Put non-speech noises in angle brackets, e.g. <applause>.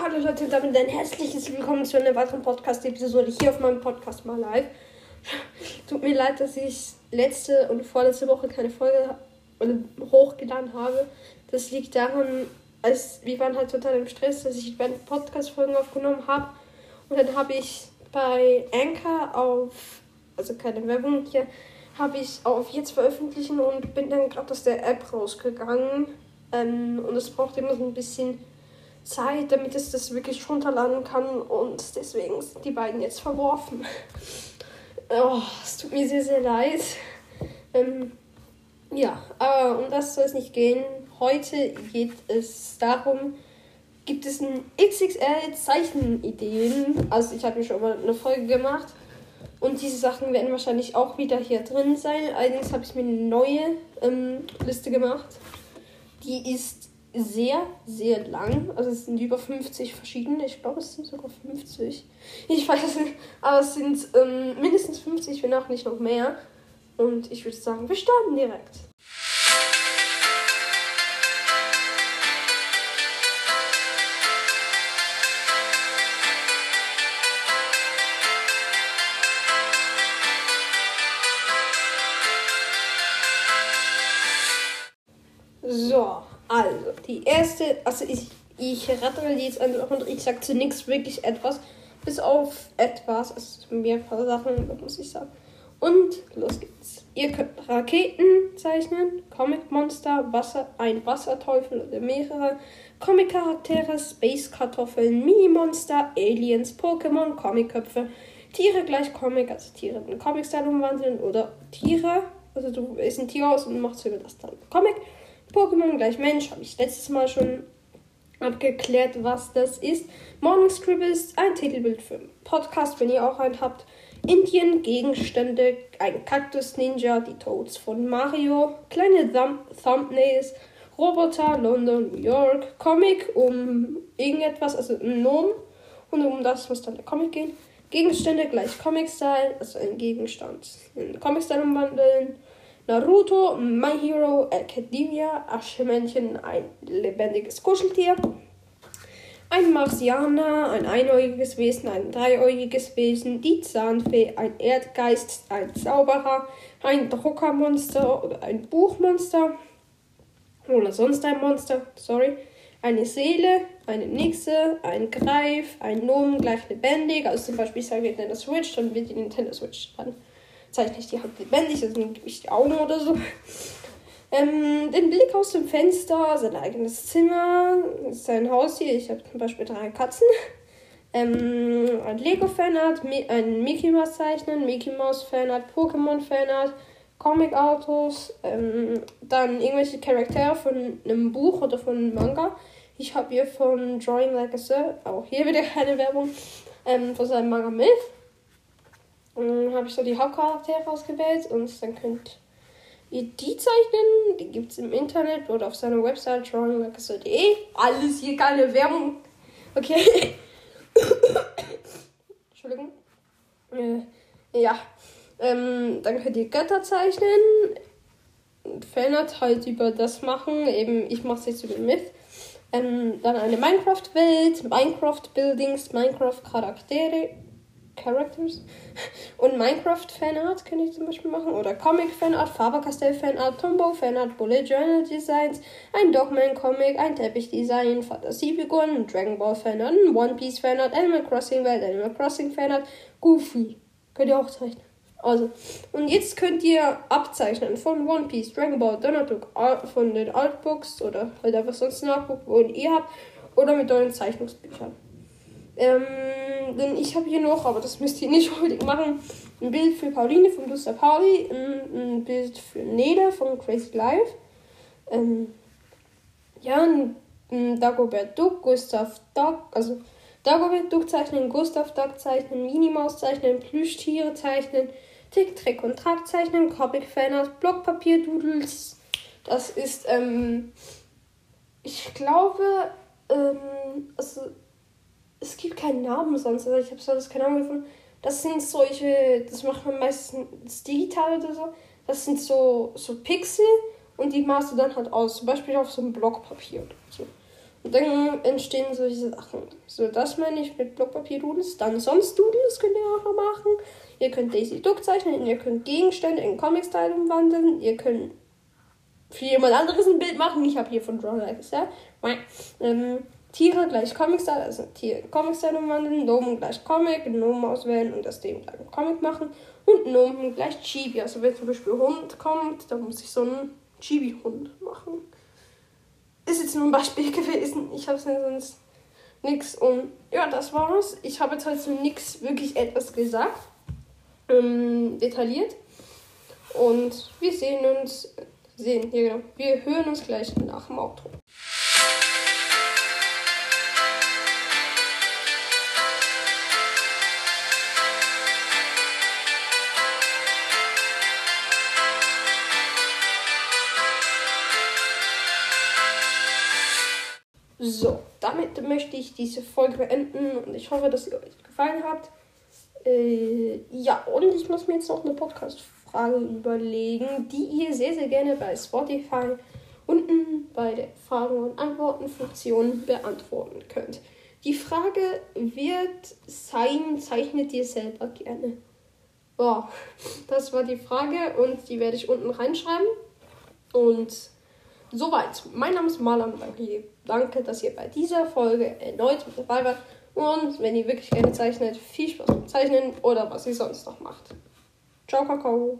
hallo Leute, damit ein herzliches Willkommen zu einer weiteren Podcast-Episode hier auf meinem Podcast mal live. Tut mir leid, dass ich letzte und vorletzte Woche keine Folge hochgeladen habe. Das liegt daran, als wir waren halt total im Stress, dass ich meine Podcast-Folgen aufgenommen habe. Und dann habe ich bei Anchor auf, also keine Werbung hier, habe ich auf jetzt veröffentlichen und bin dann gerade aus der App rausgegangen. Ähm, und es braucht immer so ein bisschen Zeit, damit es das wirklich runterladen kann. Und deswegen sind die beiden jetzt verworfen. oh, es tut mir sehr, sehr leid. Ähm, ja, aber um das soll es nicht gehen. Heute geht es darum, gibt es ein XXL Zeichenideen. Also ich habe mir schon mal eine Folge gemacht. Und diese Sachen werden wahrscheinlich auch wieder hier drin sein. Allerdings habe ich mir eine neue ähm, Liste gemacht. Die ist sehr, sehr lang. Also es sind über 50 verschiedene. Ich glaube, es sind sogar 50. Ich weiß es nicht. Aber es sind ähm, mindestens 50, wenn auch nicht noch mehr. Und ich würde sagen, wir starten direkt. Also, die erste, also ich, ich die jetzt einfach und ich sage zu nichts wirklich etwas, bis auf etwas, also mir ein paar Sachen, muss ich sagen. Und los geht's. Ihr könnt Raketen zeichnen, Comic-Monster, Wasser, ein Wasserteufel oder mehrere, Comic-Charaktere, Space-Kartoffeln, Mini-Monster, Aliens, Pokémon, Comic-Köpfe, Tiere gleich Comic, also Tiere in Comic-Style umwandeln oder Tiere, also du wählst ein Tier aus und machst über das dann Comic. Pokémon gleich Mensch, habe ich letztes Mal schon abgeklärt, was das ist. Morning Scribbles, ein Titelbild für einen Podcast, wenn ihr auch einen habt. Indien, Gegenstände, ein Kaktus-Ninja, die Toads von Mario, kleine Thumb Thumbnails, Roboter, London, New York, Comic um irgendetwas, also ein Nomen und um das muss dann der Comic gehen. Gegenstände gleich Comic-Style, also ein Gegenstand in Comic-Style umwandeln. Naruto, My Hero Academia, Aschemännchen, ein lebendiges Kuscheltier. Ein Marsianer, ein einäugiges Wesen, ein dreiäugiges Wesen, die Zahnfee, ein Erdgeist, ein Zauberer, ein Druckermonster oder ein Buchmonster oder sonst ein Monster, sorry, eine Seele, eine Nixe, ein Greif, ein Nomen gleich lebendig, also zum Beispiel sagen wir Nintendo Switch, dann wird die Nintendo Switch dran zeichne ich die Hand lebendig, also gebe ich die Augen oder so. Ähm, den Blick aus dem Fenster, sein eigenes Zimmer, sein Haus hier. Ich habe zum Beispiel drei Katzen. Ähm, ein Lego-Fanart, ein Mickey Mouse zeichnen, Mickey Mouse Fanart, Pokémon Fanart, Comic-Autos, ähm, dann irgendwelche Charaktere von einem Buch oder von einem Manga. Ich habe hier von Drawing Like a Sir, auch hier wieder keine Werbung, ähm, von seinem Manga Myth. Dann habe ich so die Hauptcharaktere ausgewählt und dann könnt ihr die zeichnen. Die gibt es im Internet oder auf seiner Website drawinglikeasol.de. Alles hier keine Werbung. Okay. <coughs> Entschuldigung. Äh, ja. Ähm, dann könnt ihr Götter zeichnen. Fanart halt über das machen. Eben, ich mache es jetzt über Myth. Ähm, dann eine Minecraft-Welt, Minecraft-Buildings, Minecraft-Charaktere Characters. Und Minecraft-Fanart kann ich zum Beispiel machen. Oder Comic-Fanart, Faber-Castell-Fanart, Tombow-Fanart, Bullet Journal Designs, ein Dogman-Comic, ein Teppich-Design, Fantasiefiguren, Dragon Ball-Fanart, One Piece-Fanart, Animal Crossing-Welt, Animal Crossing-Fanart, Goofy. Könnt ihr auch zeichnen. Also, und jetzt könnt ihr abzeichnen von One Piece, Dragon Ball, Donald Duck, von den Artbooks oder halt einfach sonst ein Artbook, wo ihr habt, oder mit euren Zeichnungsbüchern. Ähm, denn ich habe hier noch, aber das müsst ihr nicht <laughs> unbedingt machen, ein Bild für Pauline von Luster Pauli, ein, ein, Bild für Neda von Crazy Life, ähm, ja, ein, ein Dagobert Duck, Gustav Duck, also Dagobert Duck zeichnen, Gustav Duck zeichnen, Minimaus zeichnen, Plüschtiere zeichnen, Tick, Trick und Track zeichnen, Comic Fanart, Blockpapier Doodles. Das ist, ähm, ich glaube, ähm, also keinen Namen sonst. Also ich habe sonst keine Ahnung gefunden. Das sind solche, das macht man meistens digital oder so. Das sind so, so Pixel und die malst du dann halt aus. Zum Beispiel auf so einem Blockpapier oder so. Und dann entstehen solche Sachen. So, das meine ich mit Blockpapier-Doodles. Dann sonst Doodles könnt ihr auch machen. Ihr könnt Daisy Duck zeichnen, ihr könnt Gegenstände in Comic-Style umwandeln, ihr könnt für jemand anderes ein Bild machen. Ich habe hier von Draw Like ja. Ähm, Tiere gleich Comic-Style, also Tier Comic-Style umwandeln, Nomen gleich Comic, Nomen auswählen und das dem gleich Comic machen und Nomen gleich Chibi. Also wenn zum Beispiel Hund kommt, dann muss ich so einen Chibi-Hund machen. Ist jetzt nur ein Beispiel <laughs> gewesen. Ich habe sonst nichts und ja, das war's. Ich habe jetzt heute nichts wirklich etwas gesagt, ähm, detailliert. Und wir sehen uns, sehen, hier genau, wir hören uns gleich nach dem Outro. So, damit möchte ich diese Folge beenden und ich hoffe, dass sie euch gefallen hat. Äh, ja, und ich muss mir jetzt noch eine Podcast-Frage überlegen, die ihr sehr, sehr gerne bei Spotify unten bei der Fragen- und Antworten-Funktion beantworten könnt. Die Frage wird sein, zeichnet ihr selber gerne? Boah, das war die Frage und die werde ich unten reinschreiben. Und Soweit. Mein Name ist Malam Danke, danke, dass ihr bei dieser Folge erneut mit dabei wart. Und wenn ihr wirklich gerne zeichnet, viel Spaß beim Zeichnen oder was ihr sonst noch macht. Ciao, Kakao.